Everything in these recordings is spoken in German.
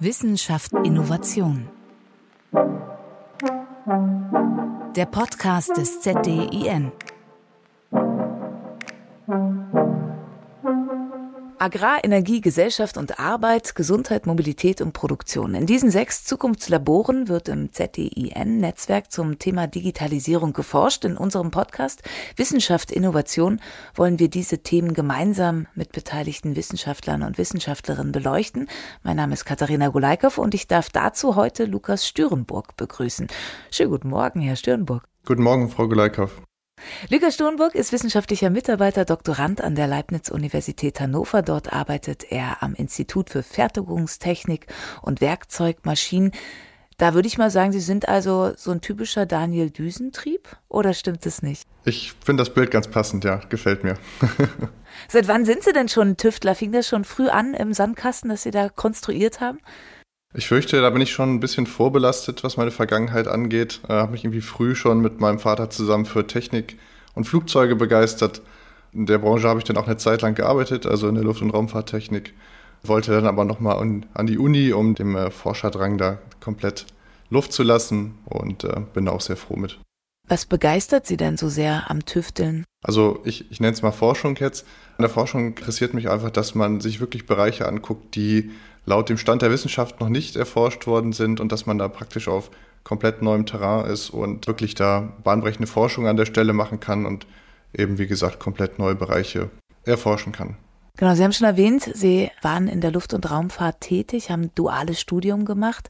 Wissenschaft Innovation. Der Podcast des ZDIN. Agrar, Energie, Gesellschaft und Arbeit, Gesundheit, Mobilität und Produktion. In diesen sechs Zukunftslaboren wird im ZDIN-Netzwerk zum Thema Digitalisierung geforscht. In unserem Podcast Wissenschaft, Innovation wollen wir diese Themen gemeinsam mit beteiligten Wissenschaftlern und Wissenschaftlerinnen beleuchten. Mein Name ist Katharina Gulaikow und ich darf dazu heute Lukas Stürenburg begrüßen. Schönen guten Morgen, Herr Stürenburg. Guten Morgen, Frau Gulaikow. Lukas Sturmburg ist wissenschaftlicher Mitarbeiter, Doktorand an der Leibniz-Universität Hannover. Dort arbeitet er am Institut für Fertigungstechnik und Werkzeugmaschinen. Da würde ich mal sagen, Sie sind also so ein typischer Daniel Düsentrieb oder stimmt es nicht? Ich finde das Bild ganz passend, ja, gefällt mir. Seit wann sind Sie denn schon Tüftler? Fing das schon früh an im Sandkasten, dass Sie da konstruiert haben? Ich fürchte, da bin ich schon ein bisschen vorbelastet, was meine Vergangenheit angeht. Äh, habe mich irgendwie früh schon mit meinem Vater zusammen für Technik und Flugzeuge begeistert. In der Branche habe ich dann auch eine Zeit lang gearbeitet, also in der Luft- und Raumfahrttechnik. Wollte dann aber nochmal an, an die Uni, um dem äh, Forscherdrang da komplett Luft zu lassen und äh, bin da auch sehr froh mit. Was begeistert Sie denn so sehr am Tüfteln? Also ich, ich nenne es mal Forschung jetzt. An der Forschung interessiert mich einfach, dass man sich wirklich Bereiche anguckt, die laut dem Stand der Wissenschaft noch nicht erforscht worden sind und dass man da praktisch auf komplett neuem Terrain ist und wirklich da bahnbrechende Forschung an der Stelle machen kann und eben, wie gesagt, komplett neue Bereiche erforschen kann. Genau, Sie haben schon erwähnt, Sie waren in der Luft- und Raumfahrt tätig, haben duales Studium gemacht.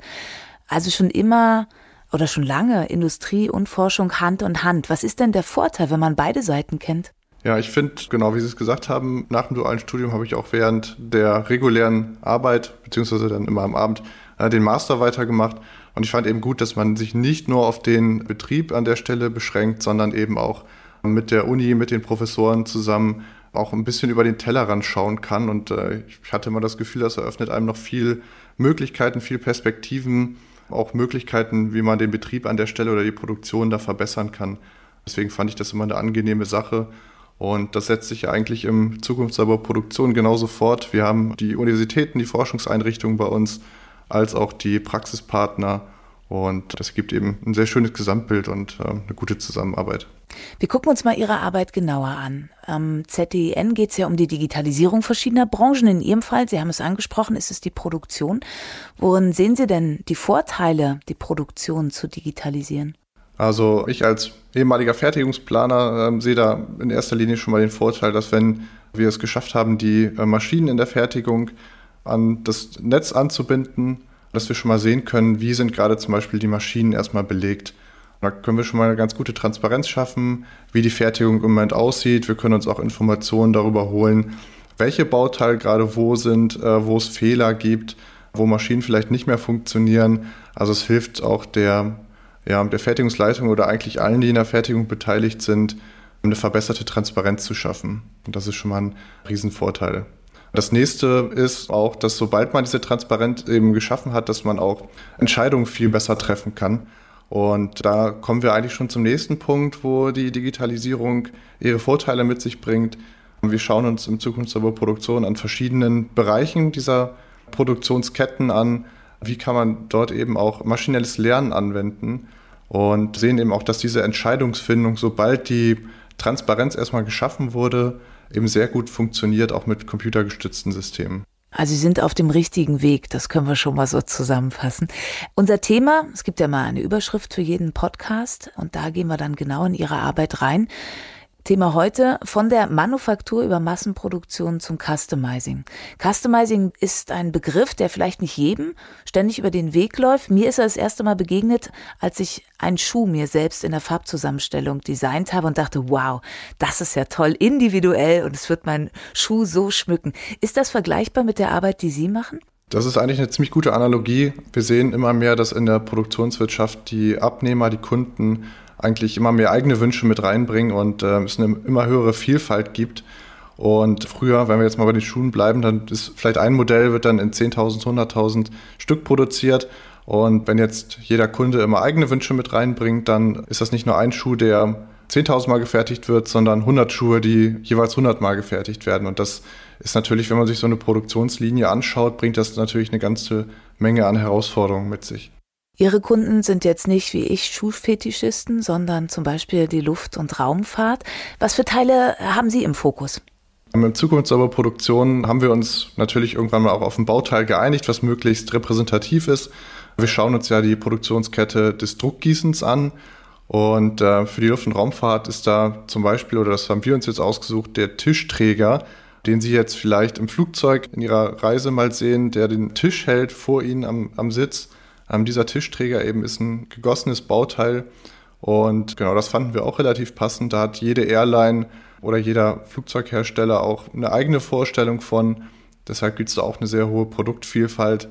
Also schon immer oder schon lange Industrie und Forschung Hand in Hand. Was ist denn der Vorteil, wenn man beide Seiten kennt? Ja, ich finde, genau wie Sie es gesagt haben, nach dem dualen Studium habe ich auch während der regulären Arbeit, beziehungsweise dann immer am Abend, äh, den Master weitergemacht. Und ich fand eben gut, dass man sich nicht nur auf den Betrieb an der Stelle beschränkt, sondern eben auch mit der Uni, mit den Professoren zusammen auch ein bisschen über den Tellerrand schauen kann. Und äh, ich hatte immer das Gefühl, das eröffnet einem noch viel Möglichkeiten, viel Perspektiven, auch Möglichkeiten, wie man den Betrieb an der Stelle oder die Produktion da verbessern kann. Deswegen fand ich das immer eine angenehme Sache. Und das setzt sich ja eigentlich im Zukunftslabor Produktion genauso fort. Wir haben die Universitäten, die Forschungseinrichtungen bei uns, als auch die Praxispartner. Und das gibt eben ein sehr schönes Gesamtbild und äh, eine gute Zusammenarbeit. Wir gucken uns mal Ihre Arbeit genauer an. Am ZDIN geht es ja um die Digitalisierung verschiedener Branchen. In Ihrem Fall, Sie haben es angesprochen, ist es die Produktion. Worin sehen Sie denn die Vorteile, die Produktion zu digitalisieren? Also ich als ehemaliger Fertigungsplaner äh, sehe da in erster Linie schon mal den Vorteil, dass wenn wir es geschafft haben, die äh, Maschinen in der Fertigung an das Netz anzubinden, dass wir schon mal sehen können, wie sind gerade zum Beispiel die Maschinen erstmal belegt. Da können wir schon mal eine ganz gute Transparenz schaffen, wie die Fertigung im Moment aussieht. Wir können uns auch Informationen darüber holen, welche Bauteile gerade wo sind, äh, wo es Fehler gibt, wo Maschinen vielleicht nicht mehr funktionieren. Also es hilft auch der ja, der Fertigungsleitung oder eigentlich allen, die in der Fertigung beteiligt sind, eine verbesserte Transparenz zu schaffen. Und das ist schon mal ein Riesenvorteil. Das nächste ist auch, dass sobald man diese Transparenz eben geschaffen hat, dass man auch Entscheidungen viel besser treffen kann. Und da kommen wir eigentlich schon zum nächsten Punkt, wo die Digitalisierung ihre Vorteile mit sich bringt. Wir schauen uns im Zukunftslabor Produktion an verschiedenen Bereichen dieser Produktionsketten an. Wie kann man dort eben auch maschinelles Lernen anwenden? Und sehen eben auch, dass diese Entscheidungsfindung, sobald die Transparenz erstmal geschaffen wurde, eben sehr gut funktioniert, auch mit computergestützten Systemen. Also Sie sind auf dem richtigen Weg, das können wir schon mal so zusammenfassen. Unser Thema, es gibt ja mal eine Überschrift für jeden Podcast und da gehen wir dann genau in Ihre Arbeit rein. Thema heute von der Manufaktur über Massenproduktion zum Customizing. Customizing ist ein Begriff, der vielleicht nicht jedem ständig über den Weg läuft. Mir ist er das erste Mal begegnet, als ich einen Schuh mir selbst in der Farbzusammenstellung designt habe und dachte, wow, das ist ja toll, individuell und es wird meinen Schuh so schmücken. Ist das vergleichbar mit der Arbeit, die Sie machen? Das ist eigentlich eine ziemlich gute Analogie. Wir sehen immer mehr, dass in der Produktionswirtschaft die Abnehmer, die Kunden eigentlich immer mehr eigene Wünsche mit reinbringen und äh, es eine immer höhere Vielfalt gibt. Und früher, wenn wir jetzt mal bei den Schuhen bleiben, dann ist vielleicht ein Modell wird dann in 10.000, 100.000 Stück produziert. Und wenn jetzt jeder Kunde immer eigene Wünsche mit reinbringt, dann ist das nicht nur ein Schuh, der 10.000 Mal gefertigt wird, sondern 100 Schuhe, die jeweils 100 Mal gefertigt werden. Und das ist natürlich, wenn man sich so eine Produktionslinie anschaut, bringt das natürlich eine ganze Menge an Herausforderungen mit sich. Ihre Kunden sind jetzt nicht wie ich Schuhfetischisten, sondern zum Beispiel die Luft- und Raumfahrt. Was für Teile haben Sie im Fokus? Im Zukunftssauberproduktion haben wir uns natürlich irgendwann mal auch auf ein Bauteil geeinigt, was möglichst repräsentativ ist. Wir schauen uns ja die Produktionskette des Druckgießens an. Und äh, für die Luft- und Raumfahrt ist da zum Beispiel, oder das haben wir uns jetzt ausgesucht, der Tischträger, den Sie jetzt vielleicht im Flugzeug in Ihrer Reise mal sehen, der den Tisch hält vor Ihnen am, am Sitz. Ähm, dieser Tischträger eben ist ein gegossenes Bauteil und genau das fanden wir auch relativ passend. Da hat jede Airline oder jeder Flugzeughersteller auch eine eigene Vorstellung von. Deshalb gibt es da auch eine sehr hohe Produktvielfalt.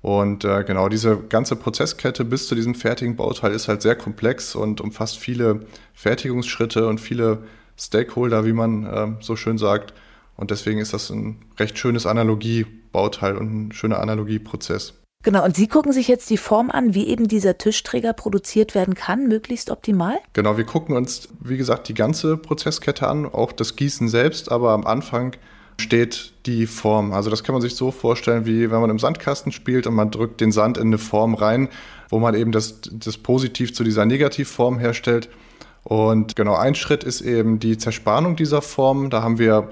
Und äh, genau diese ganze Prozesskette bis zu diesem fertigen Bauteil ist halt sehr komplex und umfasst viele Fertigungsschritte und viele Stakeholder, wie man äh, so schön sagt. Und deswegen ist das ein recht schönes Analogiebauteil und ein schöner Analogieprozess. Genau, und Sie gucken sich jetzt die Form an, wie eben dieser Tischträger produziert werden kann, möglichst optimal? Genau, wir gucken uns, wie gesagt, die ganze Prozesskette an, auch das Gießen selbst, aber am Anfang steht die Form. Also das kann man sich so vorstellen, wie wenn man im Sandkasten spielt und man drückt den Sand in eine Form rein, wo man eben das, das Positiv zu dieser Negativform herstellt. Und genau ein Schritt ist eben die Zerspannung dieser Form. Da haben wir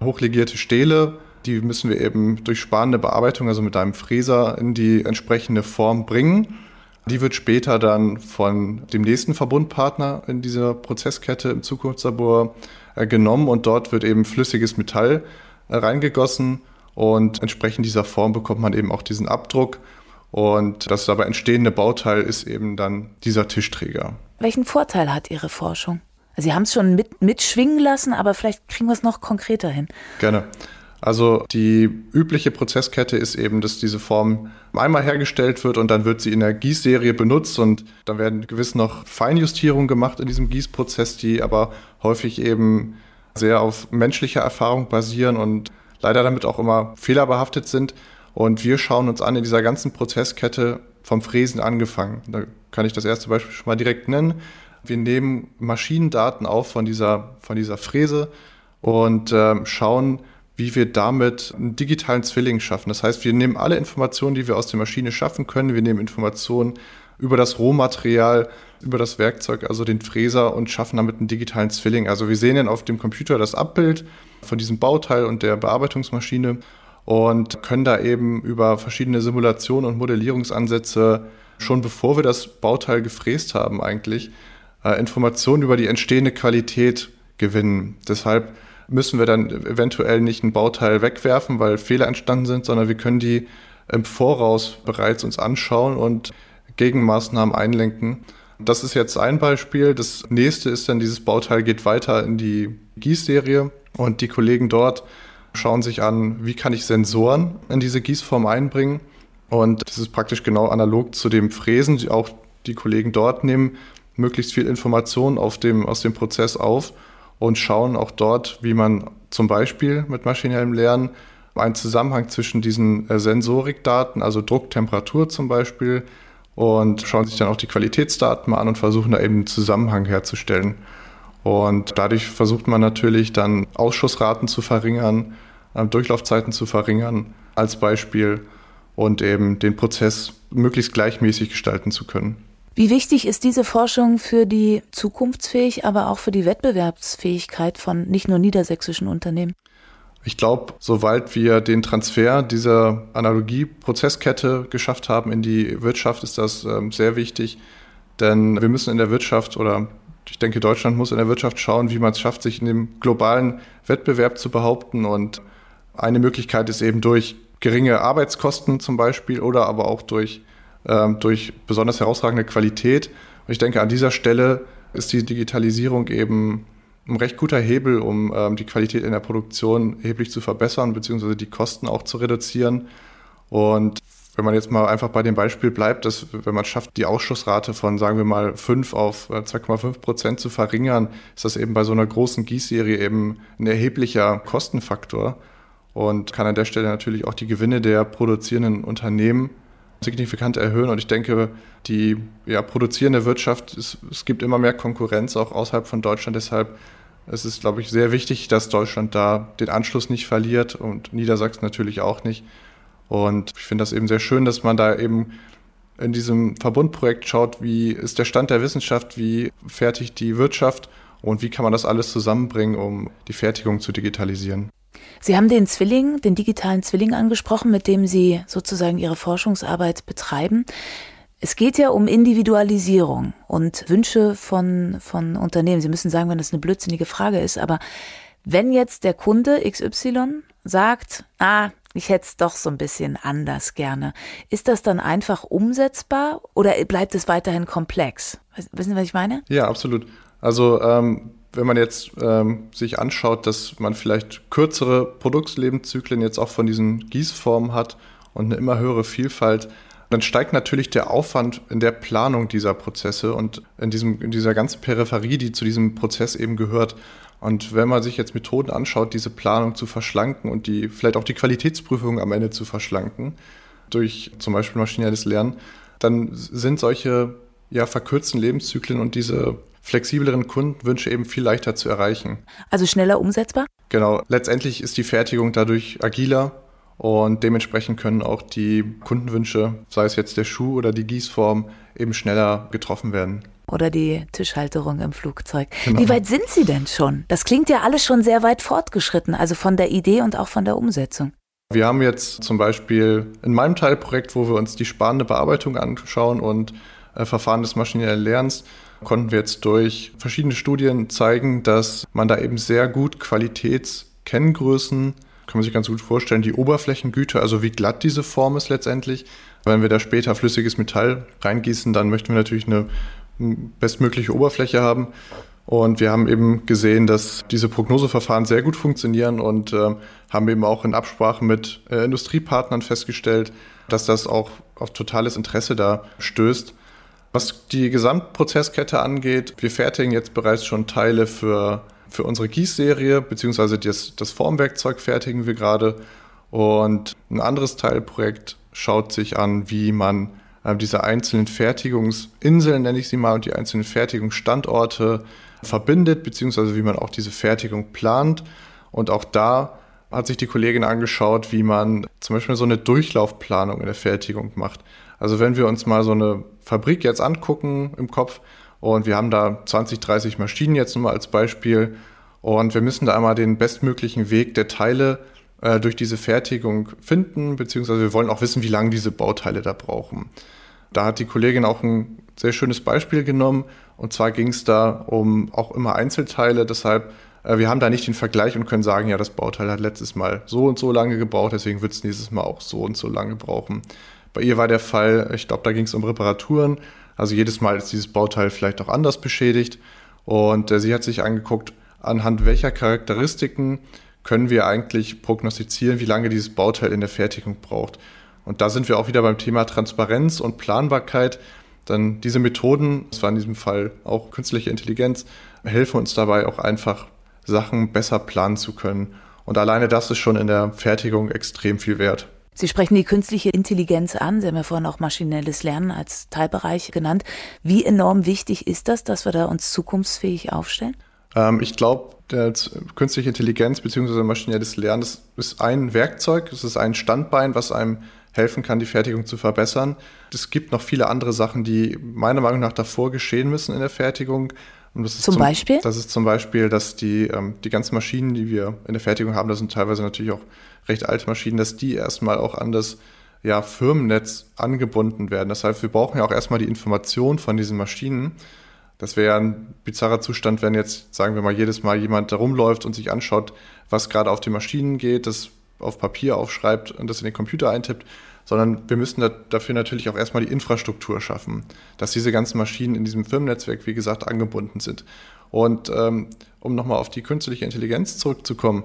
hochlegierte Stähle, die müssen wir eben durch sparende Bearbeitung, also mit einem Fräser, in die entsprechende Form bringen. Die wird später dann von dem nächsten Verbundpartner in dieser Prozesskette im Zukunftslabor äh, genommen und dort wird eben flüssiges Metall äh, reingegossen und entsprechend dieser Form bekommt man eben auch diesen Abdruck. Und das dabei entstehende Bauteil ist eben dann dieser Tischträger. Welchen Vorteil hat Ihre Forschung? Sie haben es schon mit, mitschwingen lassen, aber vielleicht kriegen wir es noch konkreter hin. Gerne. Also die übliche Prozesskette ist eben, dass diese Form einmal hergestellt wird und dann wird sie in der Gießserie benutzt und dann werden gewiss noch Feinjustierungen gemacht in diesem Gießprozess, die aber häufig eben sehr auf menschlicher Erfahrung basieren und leider damit auch immer fehlerbehaftet sind. Und wir schauen uns an in dieser ganzen Prozesskette vom Fräsen angefangen. Da kann ich das erste Beispiel schon mal direkt nennen. Wir nehmen Maschinendaten auf von dieser, von dieser Fräse und äh, schauen, wie wir damit einen digitalen Zwilling schaffen. Das heißt, wir nehmen alle Informationen, die wir aus der Maschine schaffen können. Wir nehmen Informationen über das Rohmaterial, über das Werkzeug, also den Fräser und schaffen damit einen digitalen Zwilling. Also wir sehen dann auf dem Computer das Abbild von diesem Bauteil und der Bearbeitungsmaschine und können da eben über verschiedene Simulationen und Modellierungsansätze schon bevor wir das Bauteil gefräst haben eigentlich äh, Informationen über die entstehende Qualität gewinnen. Deshalb müssen wir dann eventuell nicht ein Bauteil wegwerfen, weil Fehler entstanden sind, sondern wir können die im Voraus bereits uns anschauen und Gegenmaßnahmen einlenken. Das ist jetzt ein Beispiel. Das nächste ist dann, dieses Bauteil geht weiter in die Gießserie und die Kollegen dort schauen sich an, wie kann ich Sensoren in diese Gießform einbringen. Und das ist praktisch genau analog zu dem Fräsen. Auch die Kollegen dort nehmen möglichst viel Information auf dem, aus dem Prozess auf und schauen auch dort, wie man zum Beispiel mit maschinellem Lernen einen Zusammenhang zwischen diesen äh, Sensorikdaten, also Druck, Temperatur zum Beispiel, und schauen sich dann auch die Qualitätsdaten mal an und versuchen da eben einen Zusammenhang herzustellen. Und dadurch versucht man natürlich dann Ausschussraten zu verringern, äh, Durchlaufzeiten zu verringern als Beispiel und eben den Prozess möglichst gleichmäßig gestalten zu können. Wie wichtig ist diese Forschung für die zukunftsfähig, aber auch für die Wettbewerbsfähigkeit von nicht nur niedersächsischen Unternehmen? Ich glaube, sobald wir den Transfer dieser Analogieprozesskette geschafft haben in die Wirtschaft, ist das ähm, sehr wichtig. Denn wir müssen in der Wirtschaft oder ich denke, Deutschland muss in der Wirtschaft schauen, wie man es schafft, sich in dem globalen Wettbewerb zu behaupten. Und eine Möglichkeit ist eben durch geringe Arbeitskosten zum Beispiel oder aber auch durch ähm, durch besonders herausragende Qualität. Und ich denke, an dieser Stelle ist die Digitalisierung eben ein recht guter Hebel, um ähm, die Qualität in der Produktion erheblich zu verbessern, beziehungsweise die Kosten auch zu reduzieren. Und wenn man jetzt mal einfach bei dem Beispiel bleibt, dass wenn man schafft, die Ausschussrate von, sagen wir mal, 5 auf 2,5 äh, Prozent zu verringern, ist das eben bei so einer großen Gießserie eben ein erheblicher Kostenfaktor und kann an der Stelle natürlich auch die Gewinne der produzierenden Unternehmen signifikant erhöhen. Und ich denke, die ja, produzierende Wirtschaft, es, es gibt immer mehr Konkurrenz auch außerhalb von Deutschland. Deshalb Es ist, glaube ich, sehr wichtig, dass Deutschland da den Anschluss nicht verliert und Niedersachsen natürlich auch nicht. Und ich finde das eben sehr schön, dass man da eben in diesem Verbundprojekt schaut, wie ist der Stand der Wissenschaft, wie fertigt die Wirtschaft und wie kann man das alles zusammenbringen, um die Fertigung zu digitalisieren. Sie haben den Zwilling, den digitalen Zwilling angesprochen, mit dem Sie sozusagen Ihre Forschungsarbeit betreiben. Es geht ja um Individualisierung und Wünsche von, von Unternehmen. Sie müssen sagen, wenn das eine blödsinnige Frage ist, aber wenn jetzt der Kunde XY sagt, ah, ich hätte es doch so ein bisschen anders gerne, ist das dann einfach umsetzbar oder bleibt es weiterhin komplex? Wissen Sie, was ich meine? Ja, absolut. Also ähm, wenn man jetzt ähm, sich anschaut, dass man vielleicht kürzere Produktlebenszyklen jetzt auch von diesen Gießformen hat und eine immer höhere Vielfalt, dann steigt natürlich der Aufwand in der Planung dieser Prozesse und in, diesem, in dieser ganzen Peripherie, die zu diesem Prozess eben gehört. Und wenn man sich jetzt Methoden anschaut, diese Planung zu verschlanken und die vielleicht auch die Qualitätsprüfung am Ende zu verschlanken, durch zum Beispiel maschinelles Lernen, dann sind solche ja, verkürzten Lebenszyklen und diese flexibleren Kundenwünsche eben viel leichter zu erreichen. Also schneller umsetzbar? Genau. Letztendlich ist die Fertigung dadurch agiler und dementsprechend können auch die Kundenwünsche, sei es jetzt der Schuh oder die Gießform, eben schneller getroffen werden. Oder die Tischhalterung im Flugzeug. Genau. Wie weit sind Sie denn schon? Das klingt ja alles schon sehr weit fortgeschritten, also von der Idee und auch von der Umsetzung. Wir haben jetzt zum Beispiel in meinem Teilprojekt, wo wir uns die sparende Bearbeitung anschauen und äh, Verfahren des maschinellen Lernens, konnten wir jetzt durch verschiedene Studien zeigen, dass man da eben sehr gut Qualitätskenngrößen kann man sich ganz gut vorstellen, die Oberflächengüte, also wie glatt diese Form ist letztendlich. Wenn wir da später flüssiges Metall reingießen, dann möchten wir natürlich eine bestmögliche Oberfläche haben. Und wir haben eben gesehen, dass diese Prognoseverfahren sehr gut funktionieren und äh, haben eben auch in Absprache mit äh, Industriepartnern festgestellt, dass das auch auf totales Interesse da stößt. Was die Gesamtprozesskette angeht, wir fertigen jetzt bereits schon Teile für für unsere Gießserie, beziehungsweise das, das Formwerkzeug fertigen wir gerade. Und ein anderes Teilprojekt schaut sich an, wie man äh, diese einzelnen Fertigungsinseln, nenne ich sie mal, und die einzelnen Fertigungsstandorte verbindet, beziehungsweise wie man auch diese Fertigung plant. Und auch da hat sich die Kollegin angeschaut, wie man zum Beispiel so eine Durchlaufplanung in der Fertigung macht. Also wenn wir uns mal so eine Fabrik jetzt angucken im Kopf, und wir haben da 20, 30 Maschinen jetzt nur mal als Beispiel. Und wir müssen da einmal den bestmöglichen Weg der Teile äh, durch diese Fertigung finden, beziehungsweise wir wollen auch wissen, wie lange diese Bauteile da brauchen. Da hat die Kollegin auch ein sehr schönes Beispiel genommen. Und zwar ging es da um auch immer Einzelteile. Deshalb, äh, wir haben da nicht den Vergleich und können sagen, ja, das Bauteil hat letztes Mal so und so lange gebraucht, deswegen wird es nächstes Mal auch so und so lange brauchen. Bei ihr war der Fall, ich glaube, da ging es um Reparaturen. Also jedes Mal ist dieses Bauteil vielleicht auch anders beschädigt. Und äh, sie hat sich angeguckt, anhand welcher Charakteristiken können wir eigentlich prognostizieren, wie lange dieses Bauteil in der Fertigung braucht. Und da sind wir auch wieder beim Thema Transparenz und Planbarkeit. Dann diese Methoden, das war in diesem Fall auch künstliche Intelligenz, helfen uns dabei auch einfach Sachen besser planen zu können. Und alleine das ist schon in der Fertigung extrem viel wert. Sie sprechen die künstliche Intelligenz an. Sie haben ja vorhin auch maschinelles Lernen als Teilbereich genannt. Wie enorm wichtig ist das, dass wir da uns zukunftsfähig aufstellen? Ähm, ich glaube, künstliche Intelligenz bzw. maschinelles Lernen das ist ein Werkzeug, es ist ein Standbein, was einem helfen kann, die Fertigung zu verbessern. Es gibt noch viele andere Sachen, die meiner Meinung nach davor geschehen müssen in der Fertigung. Zum, zum, Beispiel? Das ist zum Beispiel, dass die, ähm, die ganzen Maschinen, die wir in der Fertigung haben, das sind teilweise natürlich auch recht alte Maschinen, dass die erstmal auch an das ja, Firmennetz angebunden werden. Das heißt, wir brauchen ja auch erstmal die Information von diesen Maschinen. Das wäre ein bizarrer Zustand, wenn jetzt, sagen wir mal, jedes Mal jemand da rumläuft und sich anschaut, was gerade auf den Maschinen geht, das auf Papier aufschreibt und das in den Computer eintippt, sondern wir müssen da, dafür natürlich auch erstmal die Infrastruktur schaffen, dass diese ganzen Maschinen in diesem Firmennetzwerk, wie gesagt, angebunden sind. Und ähm, um nochmal auf die künstliche Intelligenz zurückzukommen,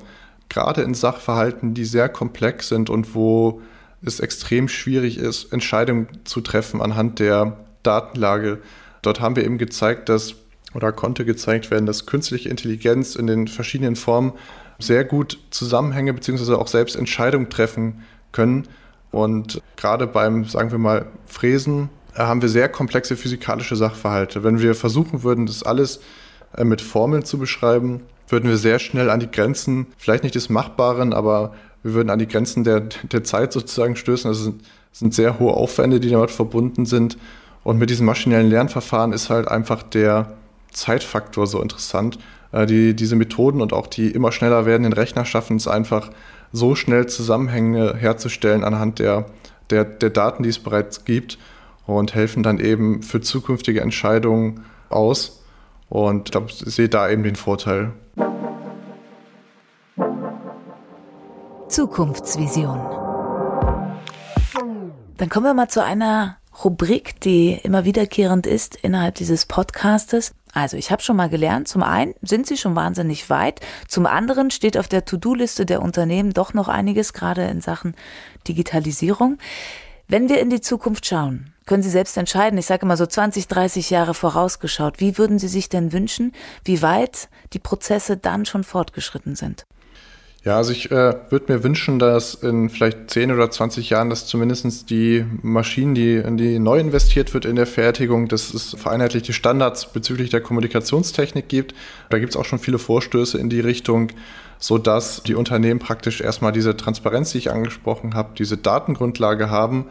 gerade in Sachverhalten, die sehr komplex sind und wo es extrem schwierig ist, Entscheidungen zu treffen anhand der Datenlage. Dort haben wir eben gezeigt, dass oder konnte gezeigt werden, dass künstliche Intelligenz in den verschiedenen Formen sehr gut Zusammenhänge bzw. auch selbst Entscheidungen treffen können. Und gerade beim, sagen wir mal, Fräsen äh, haben wir sehr komplexe physikalische Sachverhalte. Wenn wir versuchen würden, das alles äh, mit Formeln zu beschreiben, würden wir sehr schnell an die Grenzen, vielleicht nicht des Machbaren, aber wir würden an die Grenzen der, der Zeit sozusagen stößen. Das sind, das sind sehr hohe Aufwände, die damit verbunden sind. Und mit diesem maschinellen Lernverfahren ist halt einfach der Zeitfaktor so interessant. Äh, die, diese Methoden und auch die immer schneller werdenden Rechner schaffen es einfach, so schnell Zusammenhänge herzustellen anhand der, der, der Daten, die es bereits gibt und helfen dann eben für zukünftige Entscheidungen aus. Und ich glaube, ich sehe da eben den Vorteil. Zukunftsvision. Dann kommen wir mal zu einer Rubrik, die immer wiederkehrend ist innerhalb dieses Podcastes. Also ich habe schon mal gelernt, zum einen sind sie schon wahnsinnig weit, zum anderen steht auf der To-Do-Liste der Unternehmen doch noch einiges, gerade in Sachen Digitalisierung. Wenn wir in die Zukunft schauen, können Sie selbst entscheiden, ich sage immer so 20, 30 Jahre vorausgeschaut, wie würden Sie sich denn wünschen, wie weit die Prozesse dann schon fortgeschritten sind? Ja, also ich äh, würde mir wünschen, dass in vielleicht 10 oder 20 Jahren, dass zumindest die Maschinen, die in die neu investiert wird in der Fertigung, dass es vereinheitlichte Standards bezüglich der Kommunikationstechnik gibt. Da gibt es auch schon viele Vorstöße in die Richtung, so dass die Unternehmen praktisch erstmal diese Transparenz, die ich angesprochen habe, diese Datengrundlage haben.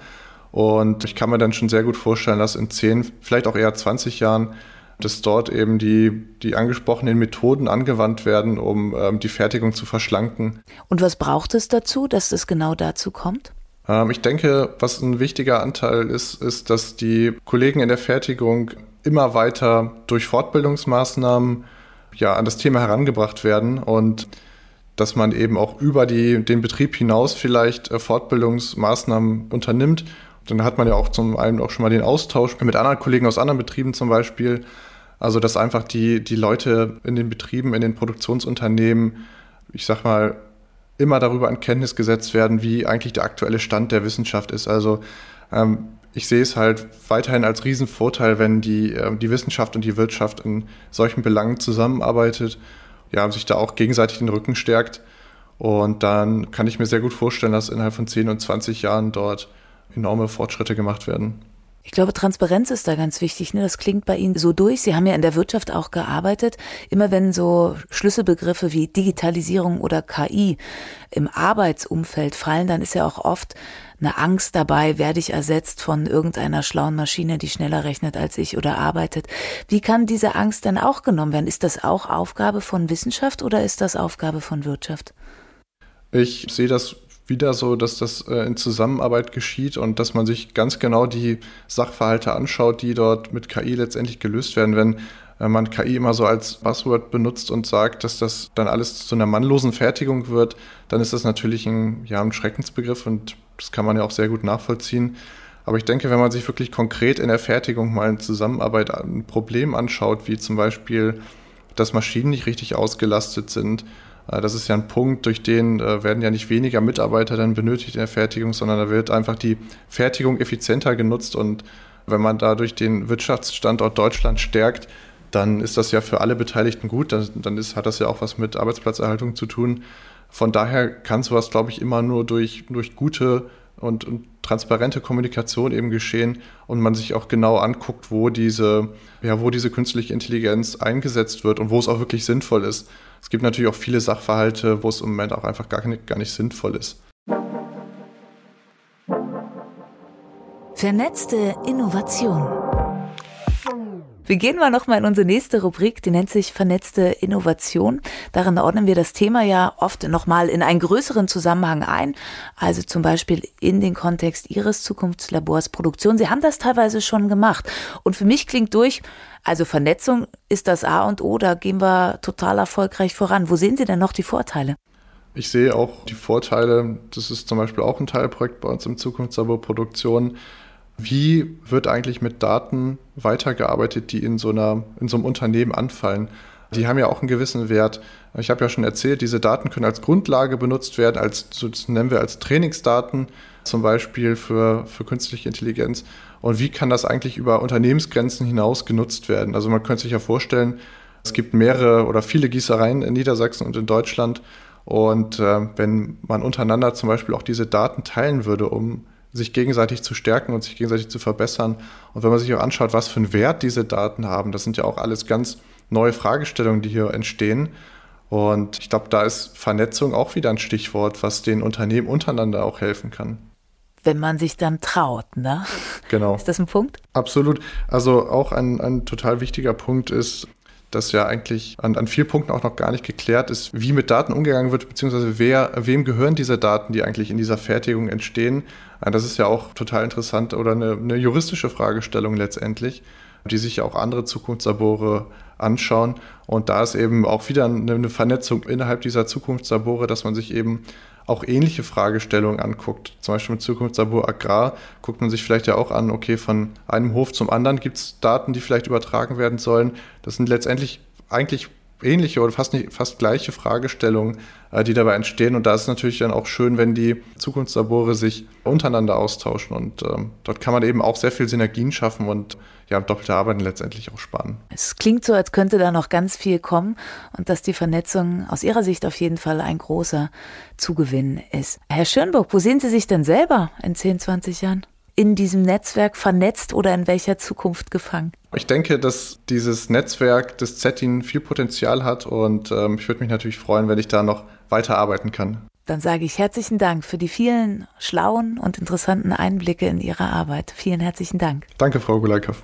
Und ich kann mir dann schon sehr gut vorstellen, dass in 10, vielleicht auch eher 20 Jahren dass dort eben die, die angesprochenen Methoden angewandt werden, um ähm, die Fertigung zu verschlanken. Und was braucht es dazu, dass es genau dazu kommt? Ähm, ich denke, was ein wichtiger Anteil ist, ist, dass die Kollegen in der Fertigung immer weiter durch Fortbildungsmaßnahmen ja, an das Thema herangebracht werden und dass man eben auch über die, den Betrieb hinaus vielleicht äh, Fortbildungsmaßnahmen unternimmt. Dann hat man ja auch zum einen auch schon mal den Austausch mit anderen Kollegen aus anderen Betrieben zum Beispiel, also, dass einfach die, die Leute in den Betrieben, in den Produktionsunternehmen, ich sag mal, immer darüber in Kenntnis gesetzt werden, wie eigentlich der aktuelle Stand der Wissenschaft ist. Also, ähm, ich sehe es halt weiterhin als Riesenvorteil, wenn die, äh, die Wissenschaft und die Wirtschaft in solchen Belangen zusammenarbeitet, ja, sich da auch gegenseitig den Rücken stärkt. Und dann kann ich mir sehr gut vorstellen, dass innerhalb von 10 und 20 Jahren dort enorme Fortschritte gemacht werden. Ich glaube, Transparenz ist da ganz wichtig. Ne? Das klingt bei Ihnen so durch. Sie haben ja in der Wirtschaft auch gearbeitet. Immer wenn so Schlüsselbegriffe wie Digitalisierung oder KI im Arbeitsumfeld fallen, dann ist ja auch oft eine Angst dabei, werde ich ersetzt von irgendeiner schlauen Maschine, die schneller rechnet als ich oder arbeitet. Wie kann diese Angst denn auch genommen werden? Ist das auch Aufgabe von Wissenschaft oder ist das Aufgabe von Wirtschaft? Ich sehe das wieder so, dass das äh, in Zusammenarbeit geschieht und dass man sich ganz genau die Sachverhalte anschaut, die dort mit KI letztendlich gelöst werden. Wenn äh, man KI immer so als Passwort benutzt und sagt, dass das dann alles zu einer mannlosen Fertigung wird, dann ist das natürlich ein, ja, ein Schreckensbegriff und das kann man ja auch sehr gut nachvollziehen. Aber ich denke, wenn man sich wirklich konkret in der Fertigung mal in Zusammenarbeit ein Problem anschaut, wie zum Beispiel, dass Maschinen nicht richtig ausgelastet sind, das ist ja ein Punkt, durch den äh, werden ja nicht weniger Mitarbeiter dann benötigt in der Fertigung, sondern da wird einfach die Fertigung effizienter genutzt und wenn man dadurch den Wirtschaftsstandort Deutschland stärkt, dann ist das ja für alle Beteiligten gut. Dann, ist, hat das ja auch was mit Arbeitsplatzerhaltung zu tun. Von daher kann sowas, glaube ich, immer nur durch, durch gute und, und, transparente Kommunikation eben geschehen und man sich auch genau anguckt, wo diese, ja, wo diese künstliche Intelligenz eingesetzt wird und wo es auch wirklich sinnvoll ist. Es gibt natürlich auch viele Sachverhalte, wo es im Moment auch einfach gar nicht, gar nicht sinnvoll ist. Vernetzte Innovation. Wir gehen mal nochmal in unsere nächste Rubrik, die nennt sich Vernetzte Innovation. Darin ordnen wir das Thema ja oft nochmal in einen größeren Zusammenhang ein, also zum Beispiel in den Kontext Ihres Zukunftslabors Produktion. Sie haben das teilweise schon gemacht. Und für mich klingt durch, also Vernetzung ist das A und O, da gehen wir total erfolgreich voran. Wo sehen Sie denn noch die Vorteile? Ich sehe auch die Vorteile, das ist zum Beispiel auch ein Teilprojekt bei uns im Zukunftslabor Produktion. Wie wird eigentlich mit Daten weitergearbeitet, die in so, einer, in so einem Unternehmen anfallen? Die haben ja auch einen gewissen Wert. Ich habe ja schon erzählt, diese Daten können als Grundlage benutzt werden, als, das nennen wir als Trainingsdaten, zum Beispiel für, für künstliche Intelligenz. Und wie kann das eigentlich über Unternehmensgrenzen hinaus genutzt werden? Also man könnte sich ja vorstellen, es gibt mehrere oder viele Gießereien in Niedersachsen und in Deutschland. Und äh, wenn man untereinander zum Beispiel auch diese Daten teilen würde, um sich gegenseitig zu stärken und sich gegenseitig zu verbessern. Und wenn man sich auch anschaut, was für einen Wert diese Daten haben, das sind ja auch alles ganz neue Fragestellungen, die hier entstehen. Und ich glaube, da ist Vernetzung auch wieder ein Stichwort, was den Unternehmen untereinander auch helfen kann. Wenn man sich dann traut, ne? Genau. Ist das ein Punkt? Absolut. Also auch ein, ein total wichtiger Punkt ist, dass ja eigentlich an, an vielen Punkten auch noch gar nicht geklärt ist, wie mit Daten umgegangen wird, beziehungsweise wer, wem gehören diese Daten, die eigentlich in dieser Fertigung entstehen. Das ist ja auch total interessant oder eine, eine juristische Fragestellung letztendlich, die sich ja auch andere Zukunftslabore anschauen. Und da ist eben auch wieder eine Vernetzung innerhalb dieser Zukunftslabore, dass man sich eben auch ähnliche Fragestellungen anguckt. Zum Beispiel mit Zukunftslabor Agrar guckt man sich vielleicht ja auch an, okay, von einem Hof zum anderen gibt es Daten, die vielleicht übertragen werden sollen. Das sind letztendlich eigentlich ähnliche oder fast, nicht, fast gleiche Fragestellungen, äh, die dabei entstehen. Und da ist es natürlich dann auch schön, wenn die Zukunftslabore sich untereinander austauschen. Und ähm, dort kann man eben auch sehr viel Synergien schaffen und ja, doppelte Arbeiten letztendlich auch sparen. Es klingt so, als könnte da noch ganz viel kommen und dass die Vernetzung aus Ihrer Sicht auf jeden Fall ein großer Zugewinn ist. Herr Schönburg, wo sehen Sie sich denn selber in 10, 20 Jahren? in diesem Netzwerk vernetzt oder in welcher Zukunft gefangen? Ich denke, dass dieses Netzwerk des ZETIN viel Potenzial hat und ähm, ich würde mich natürlich freuen, wenn ich da noch weiter arbeiten kann. Dann sage ich herzlichen Dank für die vielen schlauen und interessanten Einblicke in Ihre Arbeit. Vielen herzlichen Dank. Danke, Frau Gulaikow.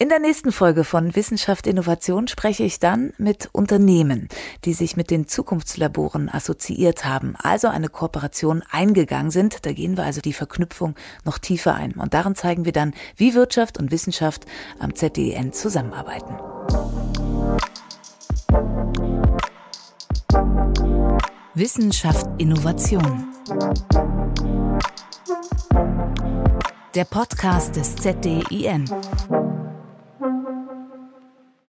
In der nächsten Folge von Wissenschaft Innovation spreche ich dann mit Unternehmen, die sich mit den Zukunftslaboren assoziiert haben, also eine Kooperation eingegangen sind. Da gehen wir also die Verknüpfung noch tiefer ein. Und darin zeigen wir dann, wie Wirtschaft und Wissenschaft am ZDN zusammenarbeiten. Wissenschaft Innovation. Der Podcast des ZDIN.